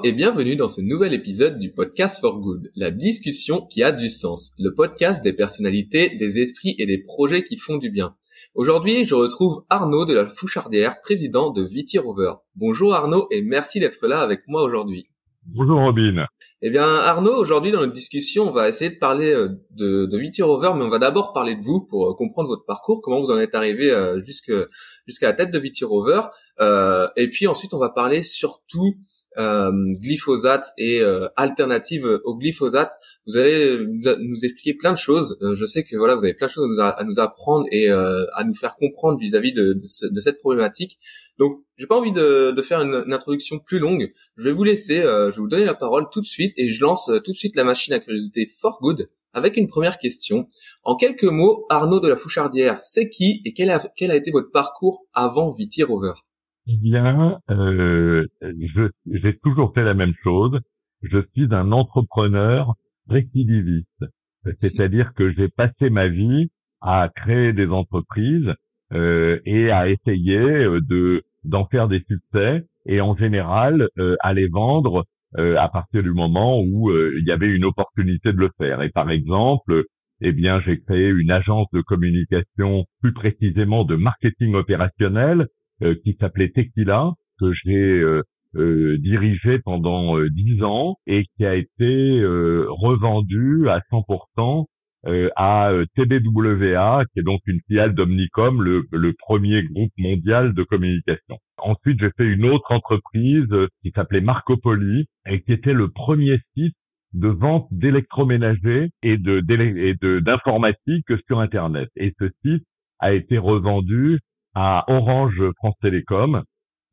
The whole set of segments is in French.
Bonjour et bienvenue dans ce nouvel épisode du podcast For Good, la discussion qui a du sens, le podcast des personnalités, des esprits et des projets qui font du bien. Aujourd'hui, je retrouve Arnaud de la Fouchardière, président de Viti Rover. Bonjour Arnaud et merci d'être là avec moi aujourd'hui. Bonjour Robin. Eh bien Arnaud, aujourd'hui dans notre discussion, on va essayer de parler euh, de, de Viti Rover, mais on va d'abord parler de vous pour euh, comprendre votre parcours, comment vous en êtes arrivé euh, jusqu'à la tête de Viti Rover, et puis ensuite on va parler surtout euh, glyphosate et euh, alternative au glyphosate. Vous allez nous expliquer plein de choses. Euh, je sais que voilà, vous avez plein de choses à nous, apprendre et à nous faire comprendre vis-à-vis de, de, cette problématique. Donc, j'ai pas envie de, de faire une, introduction plus longue. Je vais vous laisser, je vais vous donner la parole tout de suite et je lance tout de suite la machine à curiosité for good avec une première question. En quelques mots, Arnaud de la Fouchardière, c'est qui et quel a, quel a été votre parcours avant Viti Rover eh bien, euh, j'ai toujours fait la même chose. Je suis un entrepreneur récidiviste, c'est-à-dire que j'ai passé ma vie à créer des entreprises euh, et à essayer euh, de d'en faire des succès et en général euh, à les vendre euh, à partir du moment où euh, il y avait une opportunité de le faire. Et par exemple, eh bien, j'ai créé une agence de communication, plus précisément de marketing opérationnel, qui s'appelait Tequila, que j'ai euh, euh, dirigé pendant dix ans et qui a été revendu à 100% à TBWA, qui est donc une filiale d'Omnicom, le, le, premier groupe mondial de communication. Ensuite, j'ai fait une autre entreprise qui s'appelait Marco Poli et qui était le premier site de vente d'électroménager et de d'informatique sur Internet. Et ce site a été revendu à Orange France Télécom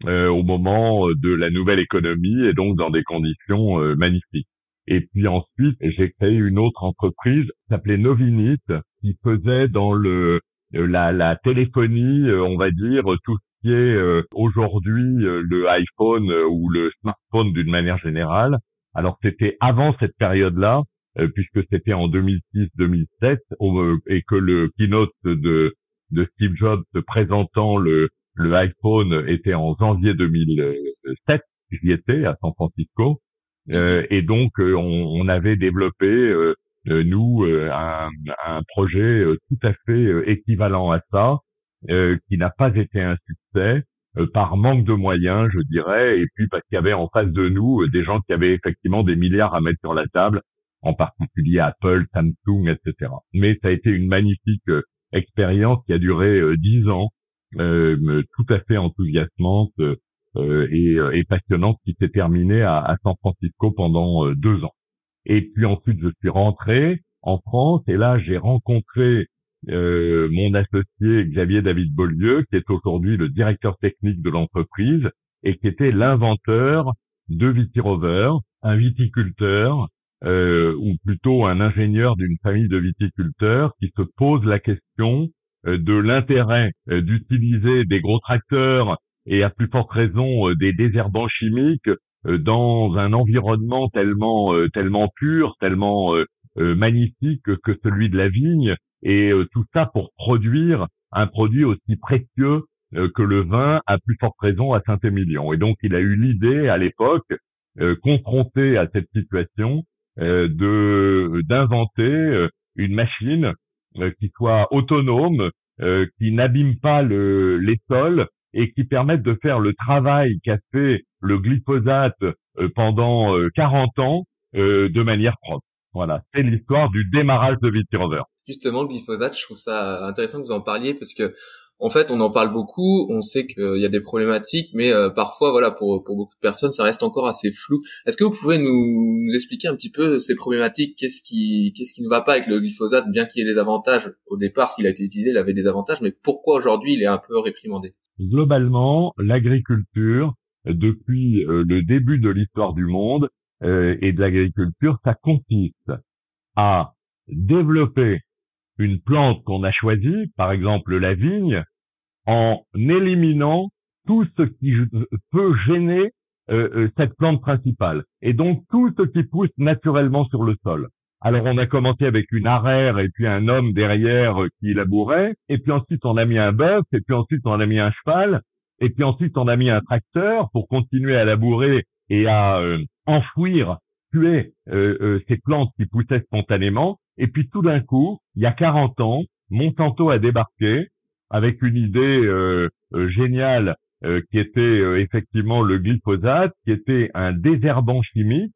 euh, au moment de la nouvelle économie et donc dans des conditions euh, magnifiques. Et puis ensuite, j'ai créé une autre entreprise s'appelait Novinit, qui faisait dans le la, la téléphonie, euh, on va dire, tout ce qui est aujourd'hui le iPhone ou le smartphone d'une manière générale. Alors c'était avant cette période-là, puisque c'était en 2006-2007, et que le keynote de de Steve Jobs présentant le, le iPhone était en janvier 2007. J'y étais à San Francisco. Euh, et donc, euh, on, on, avait développé, euh, euh nous, euh, un, un, projet tout à fait équivalent à ça, qui n'a pas été un succès par manque de moyens, je dirais, et puis parce qu'il y avait en face de nous des gens qui avaient effectivement des milliards à mettre sur la table, en particulier Apple, Samsung, etc. Mais ça a été une magnifique expérience qui a duré euh, dix ans, euh, tout à fait enthousiasmante euh, et, passionnante, qui s'est terminée à, San Francisco pendant deux ans. Et puis ensuite, je suis rentré en France et là, j'ai rencontré mon associé Xavier David Beaulieu, qui est aujourd'hui le directeur technique de l'entreprise et qui était l'inventeur de Vitirover, un viticulteur euh, ou plutôt un ingénieur d'une famille de viticulteurs qui se pose la question euh, de l'intérêt euh, d'utiliser des gros tracteurs et à plus forte raison des désherbants chimiques dans un environnement tellement tellement pur, tellement magnifique que celui de la vigne et tout ça pour produire un produit aussi précieux que le vin à plus forte raison à Saint-Émilion. Et donc il a eu l'idée à l'époque, confronté à cette situation, euh, de d'inventer euh, une machine euh, qui soit autonome, qui n'abîme pas le, les sols et qui permette de faire le travail qu'a fait le glyphosate pendant 40 ans de manière propre. Voilà, c'est l'histoire du démarrage de Vitirover. Justement, le glyphosate, je trouve ça intéressant que vous en parliez parce que en fait, on en parle beaucoup, on sait qu'il y a des problématiques, mais euh, parfois, voilà, pour, pour beaucoup de personnes, ça reste encore assez flou. Est-ce que vous pouvez nous, nous, expliquer un petit peu ces problématiques? Qu'est-ce qui, qu'est-ce qui ne va pas avec le glyphosate, bien qu'il ait des avantages? Au départ, s'il a été utilisé, il avait des avantages, mais pourquoi aujourd'hui il est un peu réprimandé? Globalement, l'agriculture, depuis euh, le début de l'histoire du monde euh, et de l'agriculture, ça consiste à développer une plante qu'on a choisie, par exemple la vigne, en éliminant tout ce qui peut gêner euh, euh, cette plante principale. Et donc tout ce qui pousse naturellement sur le sol. Alors on a commencé avec une arère et puis un homme derrière euh, qui labourait, et puis ensuite on a mis un bœuf, et puis ensuite on a mis un cheval, et puis ensuite on a mis un tracteur pour continuer à labourer et à enfouir, tuer ces plantes qui poussaient spontanément. Et puis tout d'un coup, il y a 40 ans, Monsanto a débarqué avec une idée géniale qui était effectivement le glyphosate, qui était un désherbant chimique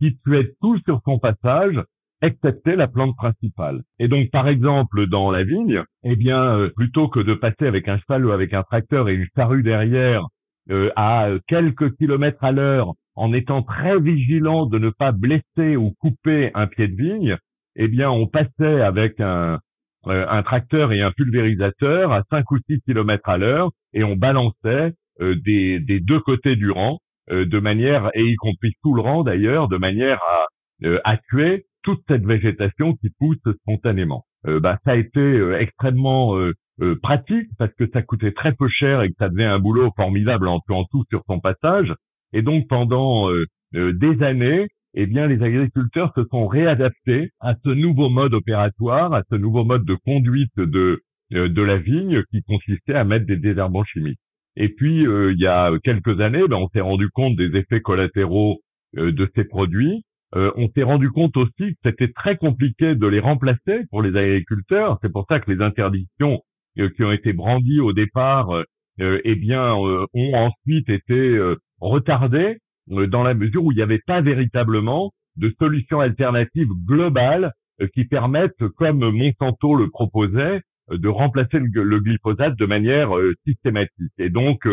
qui tuait tout sur son passage excepté la plante principale. Et donc, par exemple, dans la vigne, eh bien, euh, plutôt que de passer avec un cheval ou avec un tracteur et une charrue derrière euh, à quelques kilomètres à l'heure, en étant très vigilant de ne pas blesser ou couper un pied de vigne, eh bien, on passait avec un, euh, tracteur et un pulvérisateur à 5 ou 6 kilomètres à l'heure et on balançait des, des, deux côtés du rang de manière, et y compris tout le rang d'ailleurs, de manière à, à tuer toute cette végétation qui pousse spontanément. Euh, bah, ça a été euh, extrêmement euh, pratique parce que ça coûtait très peu cher et que ça devait un boulot formidable en en tout sur son passage. Et donc pendant des années, eh bien les agriculteurs se sont réadaptés à ce nouveau mode opératoire, à ce nouveau mode de conduite de de la vigne qui consistait à mettre des désherbants chimiques. Et puis il y a quelques années, ben, on s'est rendu compte des effets collatéraux de ces produits euh, on s'est rendu compte aussi que c'était très compliqué de les remplacer pour les agriculteurs. C'est pour ça que les interdictions euh, qui ont été brandies au départ, euh, eh bien, ont ensuite été retardées dans la mesure où il n'y avait pas véritablement de solutions alternatives globales qui permettent, comme Monsanto le proposait, de remplacer le, glyphosate de manière systématique. Et donc,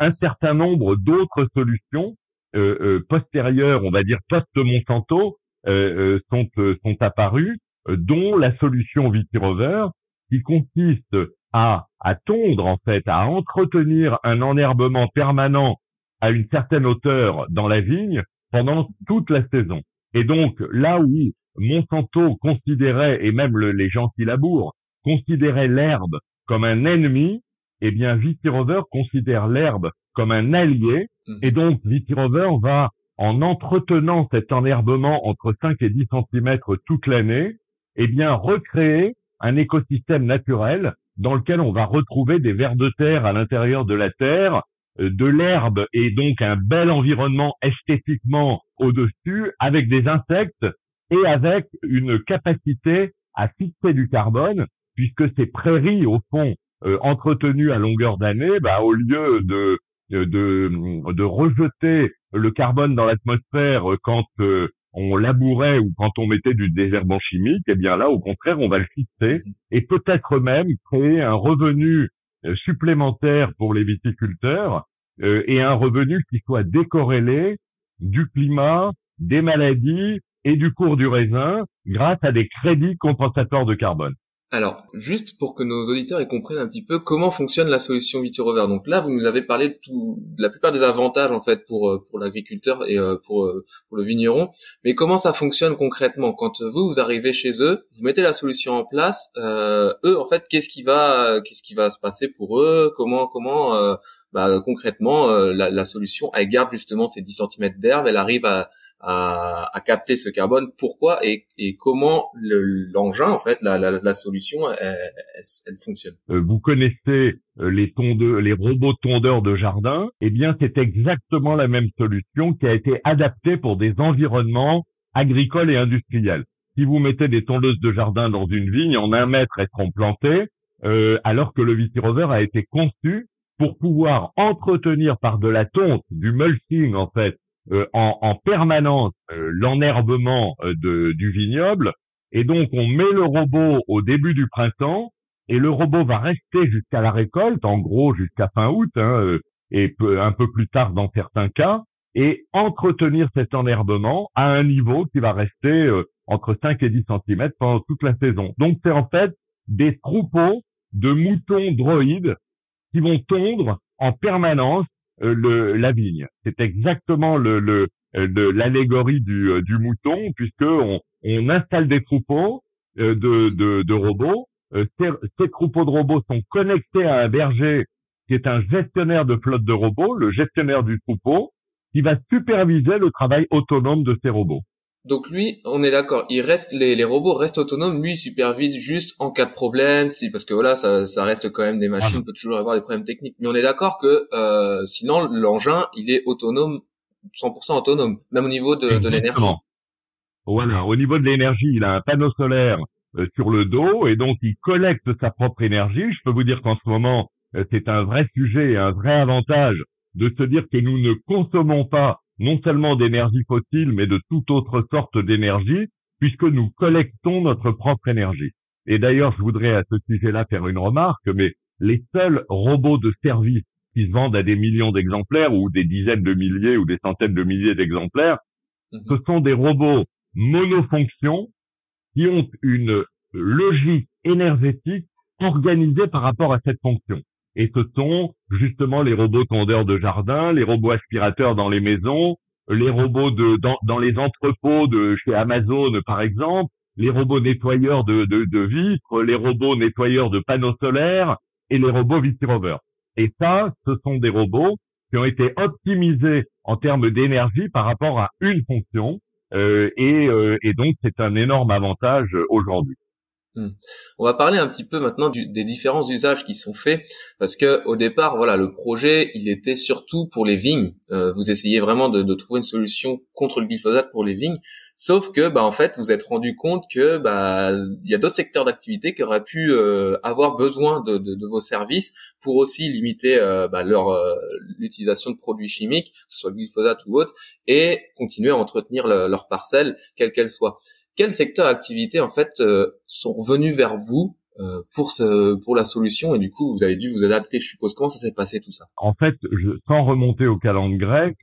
un certain nombre d'autres solutions euh, euh, postérieures, on va dire post-Monsanto, euh, sont, sont apparues, dont la solution Vitirover, qui consiste à, à tondre en fait, à entretenir un enherbement permanent à une certaine hauteur dans la vigne pendant toute la saison. Et donc là où Monsanto considérait, et même les gens qui labourent, considéraient l'herbe comme un ennemi, eh bien Vitirover considère l'herbe comme un allié Mhm. Et donc, Vitirover va, en entretenant cet enherbement entre 5 et 10 cm toute l'année, eh bien, recréer un écosystème naturel dans lequel on va retrouver des vers de terre à l'intérieur de la terre, de l'herbe et donc un bel environnement esthétiquement au-dessus avec des insectes et avec une capacité à fixer du carbone puisque ces prairies au fond euh, entretenues à longueur d'année, bah, au lieu de de, de rejeter le carbone dans l'atmosphère quand euh, on labourait ou quand on mettait du désherbant chimique, eh bien là, au contraire, on va le fixer et peut-être même créer un revenu euh, supplémentaire pour les viticulteurs euh, et un revenu qui soit décorrélé du climat, des maladies et du cours du raisin grâce à des crédits compensateurs de carbone. Alors, juste pour que nos auditeurs comprennent un petit peu comment fonctionne la solution Vitirover. Donc là, vous nous avez parlé de, tout, de la plupart des avantages en fait pour euh, pour l'agriculteur et euh, pour euh, pour le vigneron. Mais comment ça fonctionne concrètement? Quand vous vous arrivez chez eux, vous mettez la solution en place. Euh, eux, en fait, qu'est-ce qui va qu'est-ce qui va se passer pour eux? Comment comment bah, concrètement la, la, solution elle garde justement ces 10 cm d'herbe, elle arrive à à, à, capter ce carbone. Pourquoi et, et comment l'engin, en fait, la, la, la solution, elle, elle, fonctionne? Euh, Vous connaissez euh, les les robots tondeurs de jardin Eh bien, c'est exactement la même solution qui a été adaptée pour des environnements agricoles et industriels. Si vous mettez des tondeuses de jardin dans une vigne, en un mètre elles seront plantées, euh, alors que le Vitirover a été conçu pour pouvoir entretenir par de la tonte, du mulching en fait, euh, en, en, permanence euh, l'enherbement euh, du vignoble. Et donc, on met le robot au début du printemps et le robot va rester jusqu'à la récolte, en gros jusqu'à fin août, hein, et un peu plus tard dans certains cas, et entretenir cet enherbement à un niveau qui va rester entre 5 et 10 cm pendant toute la saison. Donc, c'est en fait des troupeaux de moutons droïdes qui vont tondre en permanence euh, la vigne. C'est exactement euh, l'allégorie du, euh, du mouton, puisque on, installe des troupeaux de, robots. Ces, troupeaux de robots sont connectés à un berger qui est un gestionnaire de flotte de robots, le gestionnaire du troupeau, qui va superviser le travail autonome de ces robots. Donc lui, on est d'accord, il reste les, les, robots restent autonomes, lui il supervise juste en cas de problème, si parce que voilà, ça, ça reste quand même des machines, on peut toujours avoir des problèmes techniques. Mais on est d'accord que euh, sinon l'engin, il est autonome 100% autonome, même au niveau de, de l'énergie. Voilà, au niveau de l'énergie, il a un panneau solaire euh, sur le dos et donc il collecte sa propre énergie. Je peux vous dire qu'en ce moment, euh, c'est un vrai sujet et un vrai avantage de se dire que nous ne consommons pas non seulement d'énergie fossile, mais de toute autre sorte d'énergie, puisque nous collectons notre propre énergie. Et d'ailleurs, je voudrais à ce sujet-là faire une remarque, mais les seuls robots de service qui se vendent à des millions d'exemplaires ou des dizaines de milliers ou des centaines de milliers d'exemplaires, mhm. ce sont des robots monofonctions qui ont une logique énergétique organisée par rapport à cette fonction. Et ce sont justement les robots tondeurs de jardin, les robots aspirateurs dans les maisons, les robots dans, les entrepôts de chez Amazon par exemple, les robots nettoyeurs de, vitres, les robots nettoyeurs de panneaux solaires et les robots Vitirover. Et ça, ce sont des robots qui ont été optimisés en termes d'énergie par rapport à une fonction. Euh, euh, et donc, c'est un énorme avantage aujourd'hui. Hmm. On va parler un petit peu maintenant des différents usages qui sont faits parce que au départ, voilà, le projet, il était surtout pour les vignes. Euh, vous essayez vraiment de, trouver une solution contre le glyphosate pour les vignes, sauf que, bah, en fait, vous êtes rendu compte que, bah, il y a d'autres secteurs d'activité qui auraient pu euh, avoir besoin de, vos services pour aussi limiter euh, bah, leur l'utilisation de produits chimiques, que ce soit le glyphosate ou autre, et continuer à entretenir leur parcelle, quelle qu'elle soit quels secteurs d'activité en fait euh, sont revenus vers vous euh, pour ce pour la solution et du coup vous avez dû vous adapter je suppose comment ça s'est passé tout ça? En fait, je, sans remonter au calendrier grec,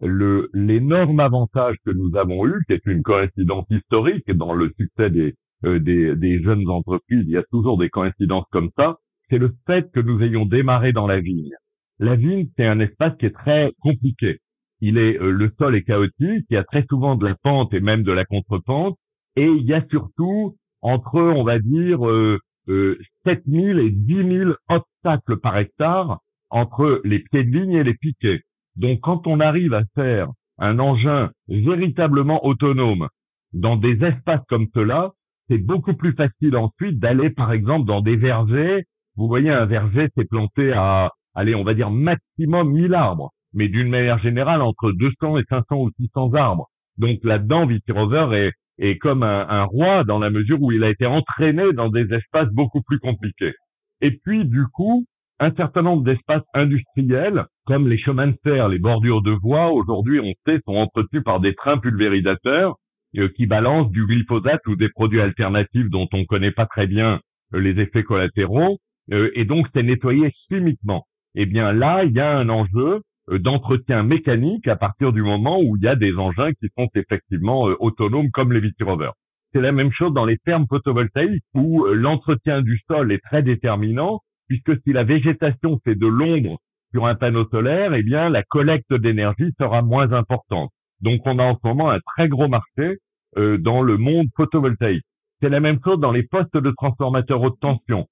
le l'énorme avantage que nous avons eu, qui est une coïncidence historique dans le succès des euh, des, des jeunes entreprises, il y a toujours des coïncidences comme ça, c'est le fait que nous ayons démarré dans la vigne. La vigne, c'est un espace qui est très compliqué. Il est le sol est chaotique, il y a très souvent de la pente et même de la contrepente, et il y a surtout entre, on va dire, euh, euh, 7000 et 10 000 obstacles par hectare entre les pieds de ligne et les piquets. Donc quand on arrive à faire un engin véritablement autonome dans des espaces comme cela, c'est beaucoup plus facile ensuite d'aller par exemple dans des vergers. Vous voyez, un verger, c'est planté à, allez, on va dire maximum 1000 arbres, mais d'une manière générale entre 200 et 500 ou 600 arbres. Donc là-dedans, Vitirover est, est comme un, roi dans la mesure où il a été entraîné dans des espaces beaucoup plus compliqués. Et puis, du coup, un certain nombre d'espaces industriels, comme les chemins de fer, les bordures de voies, aujourd'hui, on sait, sont entretenus par des trains pulvérisateurs euh, qui balancent du glyphosate ou des produits alternatifs dont on ne connaît pas très bien euh, les effets collatéraux, euh, et donc c'est nettoyé chimiquement. Eh bien là, il y a un enjeu d'entretien mécanique à partir du moment où il y a des engins qui sont effectivement euh, autonomes comme les Vitirover. C'est la même chose dans les fermes photovoltaïques où euh, l'entretien du sol est très déterminant puisque si la végétation fait de l'ombre sur un panneau solaire, eh bien la collecte d'énergie sera moins importante. Donc on a en ce moment un très gros marché dans le monde photovoltaïque. C'est la même chose dans les postes de transformateurs haute tension.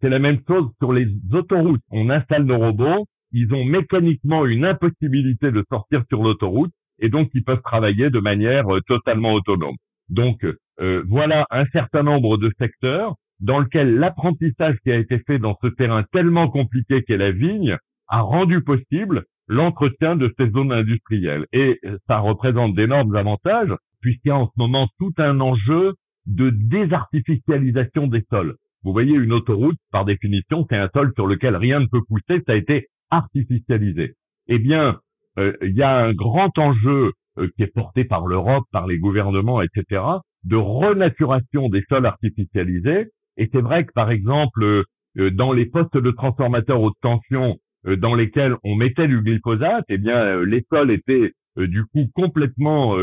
C'est la même chose sur les autoroutes. On installe nos robots, ils ont mécaniquement une impossibilité de sortir sur l'autoroute et donc ils peuvent travailler de manière euh, totalement autonome. Donc euh, voilà un certain nombre de secteurs dans lesquels l'apprentissage qui a été fait dans ce terrain tellement compliqué qu'est la vigne a rendu possible l'entretien de ces zones industrielles. Et euh, ça représente d'énormes avantages puisqu'il y a en ce moment tout un enjeu de désartificialisation des sols. Vous voyez, une autoroute, par définition, c'est un sol sur lequel rien ne peut pousser. Ça a été artificialisé. Eh bien, euh, il y a un grand enjeu euh, qui est porté par l'Europe, par les gouvernements, etc., de renaturation des sols artificialisés. Et c'est vrai que, par exemple, euh, dans les postes de transformateurs haute tension dans lesquels on mettait du glyphosate, eh bien, les sols étaient du coup complètement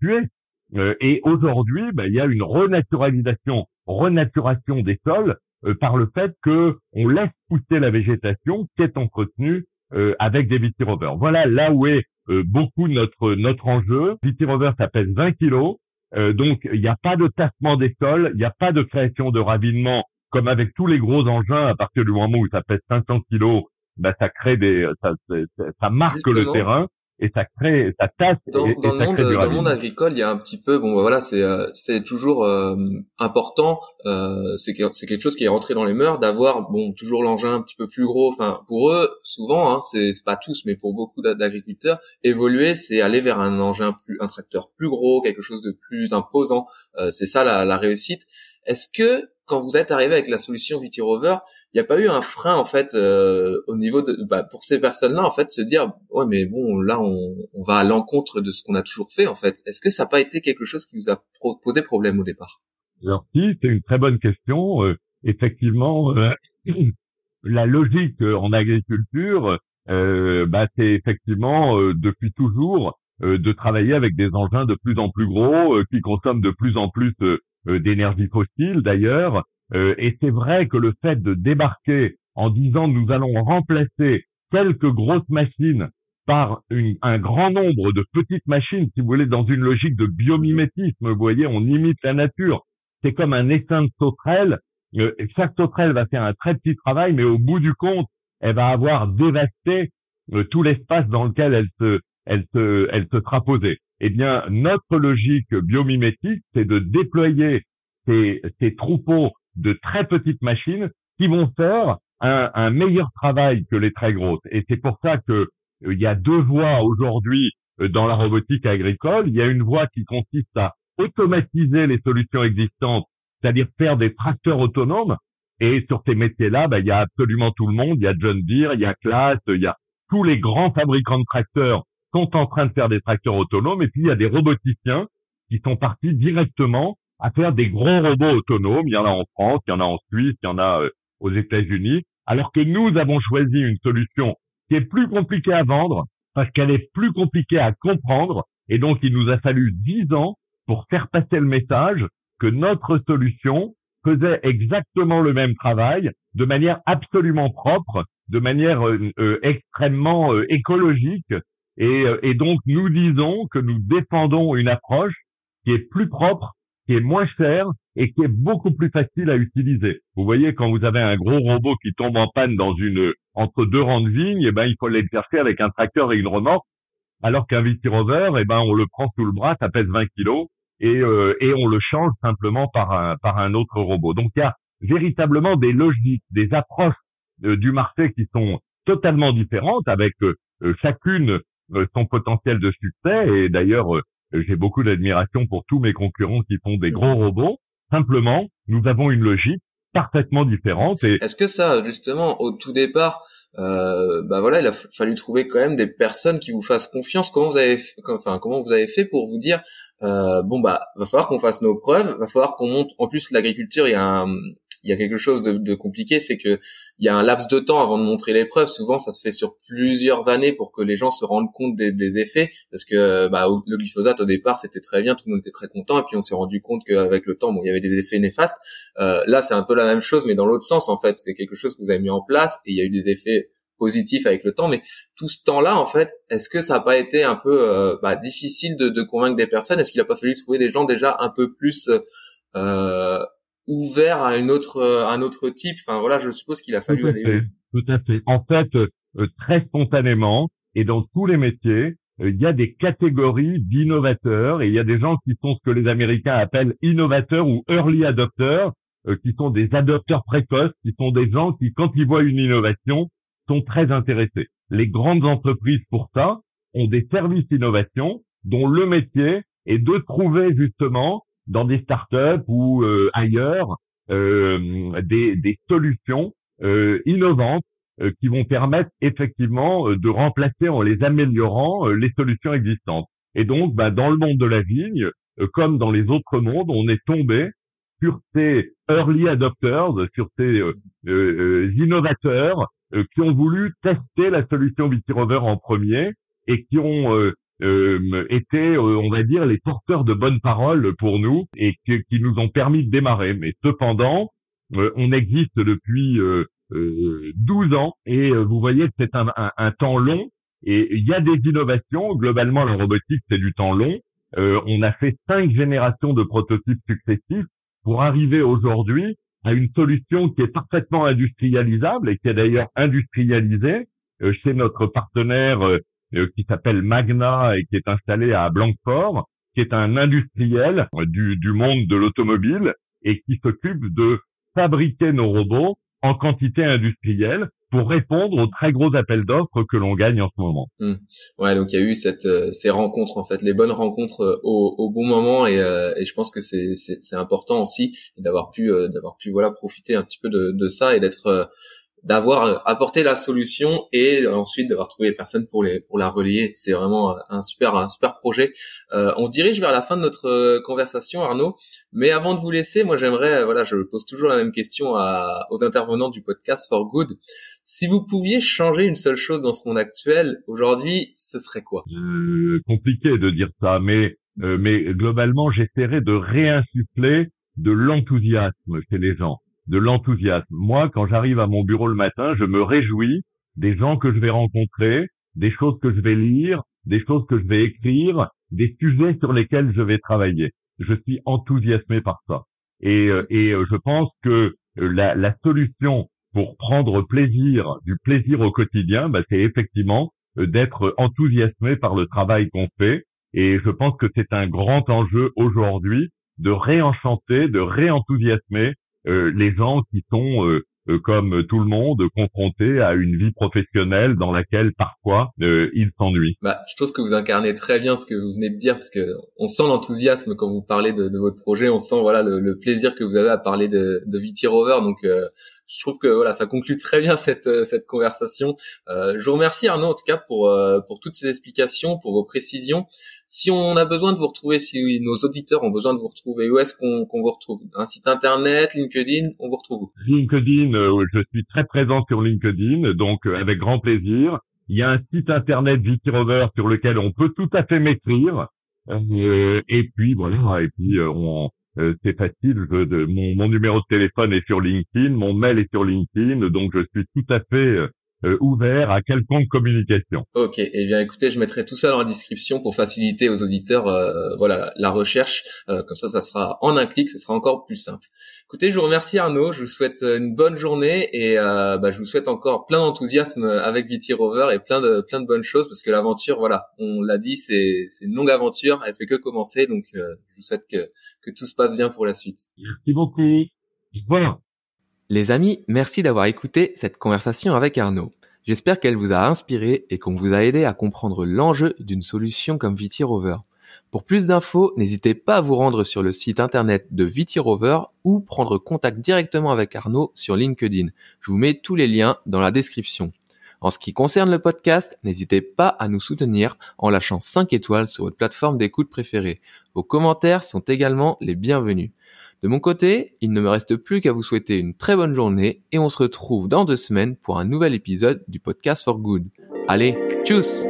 tués. et aujourd'hui, ben, il y a une renaturalisation, renaturation des sols euh, par le fait que on laisse pousser la végétation qui est entretenue euh, avec des vitirovers. Voilà là où est euh, beaucoup notre notre enjeu. Vitirover, ça pèse 20 kilos, donc il n'y a pas de tassement des sols, il n'y a pas de création de ravinement comme avec tous les gros engins. À partir du moment où ça pèse 500 kilos, bah, ça crée des, ça, ça marque le terrain. Et ça crée, ça tasse. Dans, et, dans, le, monde, dans le monde agricole, il y a un petit peu, bon, bah, voilà, c'est euh, c'est toujours euh, important. Euh, c'est c'est quelque chose qui est rentré dans les mœurs d'avoir, bon, toujours l'engin un petit peu plus gros. Enfin, pour eux, souvent, hein, c'est pas tous, mais pour beaucoup d'agriculteurs, évoluer, c'est aller vers un engin plus, un tracteur plus gros, quelque chose de plus imposant. Euh, c'est ça la, la réussite. Est-ce que quand vous êtes arrivé avec la solution VT-Rover, il n'y a pas eu un frein en fait euh, au niveau de bah, pour ces personnes-là en fait se dire ouais mais bon là on, on va à l'encontre de ce qu'on a toujours fait en fait. Est-ce que ça n'a pas été quelque chose qui vous a posé problème au départ? Alors si c'est une très bonne question. Euh, effectivement, euh, la logique en agriculture, bah, c'est effectivement depuis toujours de travailler avec des engins de plus en plus gros qui consomment de plus en plus euh, d'énergie fossile d'ailleurs. Euh, et c'est vrai que le fait de débarquer en disant nous allons remplacer quelques grosses machines par un grand nombre de petites machines, si vous voulez, dans une logique de biomimétisme, vous voyez, on imite la nature. C'est comme un essaim de sauterelle. Euh, chaque sauterelle va faire un très petit travail, mais au bout du compte, elle va avoir dévasté tout l'espace dans lequel elle se, elle se, elle se sera posée eh bien, notre logique biomimétique, c'est de déployer ces, ces, troupeaux de très petites machines qui vont faire un, meilleur travail que les très grosses. Et c'est pour ça que euh, il y a deux voies aujourd'hui euh, dans la robotique agricole. Il y a une voie qui consiste à automatiser les solutions existantes, c'est-à-dire faire des tracteurs autonomes. Et sur ces métiers-là, ben, il y a absolument tout le monde. Il y a John Deere, il y a Class, il y a tous les grands fabricants de tracteurs sont en train de faire des tracteurs autonomes et puis il y a des roboticiens qui sont partis directement à faire des gros robots autonomes. Il y en a en France, il y en a en Suisse, il y en a euh, aux États-Unis. Alors que nous avons choisi une solution qui est plus compliquée à vendre parce qu'elle est plus compliquée à comprendre et donc il nous a fallu dix ans pour faire passer le message que notre solution faisait exactement le même travail de manière absolument propre, de manière euh, euh, extrêmement écologique euh, et, donc, nous disons que nous défendons une approche qui est plus propre, qui est moins chère et qui est beaucoup plus facile à utiliser. Vous voyez, quand vous avez un gros robot qui tombe en panne dans une entre deux rangs de vignes, eh ben il faut l'exercer avec un tracteur et une remorque, alors qu'un Rover, eh ben on le prend sous le bras, ça pèse 20 kilos et, euh, et on le change simplement par un par un autre robot. Donc il y a véritablement des logiques, des approches euh, du marché qui sont totalement différentes, avec chacune euh, son potentiel de succès. Et d'ailleurs, euh, j'ai beaucoup d'admiration pour tous mes concurrents qui font des gros robots. Simplement, nous avons une logique parfaitement différente. Et... Est-ce que ça, justement, au tout départ, euh, bah voilà, il a fallu trouver quand même des personnes qui vous fassent confiance. Comment vous avez, enfin, comment vous avez fait pour vous dire, euh, bon bah, va falloir qu'on fasse nos preuves, va falloir qu'on monte. En plus, l'agriculture, il y a un, il y a quelque chose de, de compliqué, c'est que il y a un laps de temps avant de montrer les preuves. Souvent, ça se fait sur plusieurs années pour que les gens se rendent compte des, des effets, parce que bah, le glyphosate au départ c'était très bien, tout le monde était très content, et puis on s'est rendu compte qu'avec le temps, bon, il y avait des effets néfastes. Euh, là, c'est un peu la même chose, mais dans l'autre sens en fait. C'est quelque chose que vous avez mis en place et il y a eu des effets positifs avec le temps, mais tout ce temps-là, en fait, est-ce que ça n'a pas été un peu euh, bah, difficile de, de, convaincre des personnes? Est-ce qu'il n'a pas fallu trouver des gens déjà un peu plus euh, ouvert à une autre euh, un autre type enfin voilà je suppose qu'il a fallu tout à aller fait, tout à fait en fait euh, euh, très spontanément et dans tous les métiers il y a des catégories d'innovateurs et il y a des gens qui sont ce que les Américains appellent innovateurs ou early adopters, qui sont des adopteurs précoces, qui sont des gens qui, quand ils voient une innovation, sont très intéressés. Les grandes entreprises, pour ça, ont des services d'innovation dont le métier est de trouver justement dans des startups ou euh, ailleurs euh, des, des, solutions euh, innovantes qui vont permettre effectivement de remplacer en les améliorant les solutions existantes. Et donc, bah, dans le monde de la vigne, comme dans les autres mondes, on est tombé sur ces early adopters, sur ces euh, innovateurs qui ont voulu tester la solution Vitirover en premier et qui ont euh, étaient, euh, on va dire, les porteurs de bonnes paroles pour nous et qui, nous ont permis de démarrer. Mais cependant, euh, on existe depuis 12 ans et vous voyez que c'est un, un, temps long et il y a des innovations. Globalement, la robotique, c'est du temps long. on a fait cinq générations de prototypes successifs pour arriver aujourd'hui à une solution qui est parfaitement industrialisable et qui est d'ailleurs industrialisée chez notre partenaire qui s'appelle Magna et qui est installé à Blanquefort, qui est un industriel du, du monde de l'automobile et qui s'occupe de fabriquer nos robots en quantité industrielle pour répondre aux très gros appels d'offres que l'on gagne en ce moment. Hmm. Ouais, donc il y a eu cette, euh, ces rencontres en fait, les bonnes rencontres euh, au, au, bon moment et, euh, et, je pense que c'est c'est important aussi d'avoir pu d'avoir pu voilà profiter un petit peu de, de ça et d'être d'avoir euh, apporté la solution et ensuite d'avoir trouvé les personnes pour les pour la relier. C'est vraiment un super un super projet. Euh, on se dirige vers la fin de notre euh, conversation, Arnaud. Mais avant de vous laisser, moi j'aimerais euh, voilà, je pose toujours la même question à, aux intervenants du podcast For Good. Si vous pouviez changer une seule chose dans ce monde actuel aujourd'hui, ce serait quoi? Euh, Compliqué de dire ça, mais mais globalement, j'essaierais de réinsuffler de l'enthousiasme chez les gens de l'enthousiasme. Moi, quand j'arrive à mon bureau le matin, je me réjouis des gens que je vais rencontrer, des choses que je vais lire, des choses que je vais écrire, des sujets sur lesquels je vais travailler. Je suis enthousiasmé par ça. Et, euh, euh, je pense que euh, la, solution pour prendre plaisir, du plaisir au quotidien, bah, c'est effectivement d'être enthousiasmé par le travail qu'on fait. Et je pense que c'est un grand enjeu aujourd'hui de réenchanter, de réenthousiasmer les gens qui sont euh, euh, comme tout le monde, confrontés à une vie professionnelle dans laquelle parfois ils s'ennuient. Bah, je trouve que vous incarnez très bien ce que vous venez de dire, parce que on sent l'enthousiasme quand vous parlez de, votre projet, on sent voilà le, le, plaisir que vous avez à parler de, de VT Rover, donc je trouve que voilà, ça conclut très bien cette euh, cette conversation. Euh, je vous remercie Arnaud en tout cas pour euh, pour toutes ces explications, pour vos précisions. Si on a besoin de vous retrouver, si nos auditeurs ont besoin de vous retrouver, où est-ce qu'on qu'on vous retrouve? Un site internet, LinkedIn, on vous retrouve où? LinkedIn, je suis très présent sur LinkedIn, donc avec grand plaisir. Il y a un site internet Rover sur lequel on peut tout à fait m'écrire. et puis voilà, et puis on euh, c'est facile. de, mon, mon, numéro de téléphone est sur LinkedIn, mon mail est sur LinkedIn, donc je suis tout à fait euh, euh, ouvert à quelconque communication. Ok, eh bien écoutez, je mettrai tout ça dans la description pour faciliter aux auditeurs voilà la recherche. Comme ça, ça sera en un clic, ce sera encore plus simple. Écoutez, je vous remercie Arnaud, je vous souhaite une bonne journée et bah, je vous souhaite encore plein d'enthousiasme avec VT Rover et plein de plein de bonnes choses parce que l'aventure, voilà, on l'a dit, c'est c'est une longue aventure, elle fait que commencer, donc je vous souhaite que que tout se passe bien pour la suite. Merci beaucoup. Voilà. Les amis, merci d'avoir écouté cette conversation avec Arnaud. J'espère qu'elle vous a inspiré et qu'on vous a aidé à comprendre l'enjeu d'une solution comme VT Rover. Pour plus d'infos, n'hésitez pas à vous rendre sur le site internet de VT Rover ou prendre contact directement avec Arnaud sur LinkedIn. Je vous mets tous les liens dans la description. En ce qui concerne le podcast, n'hésitez pas à nous soutenir en lâchant 5 étoiles sur votre plateforme d'écoute préférée. Vos commentaires sont également les bienvenus. De mon côté, il ne me reste plus qu'à vous souhaiter une très bonne journée et on se retrouve dans deux semaines pour un nouvel épisode du podcast for good. Allez, tchuss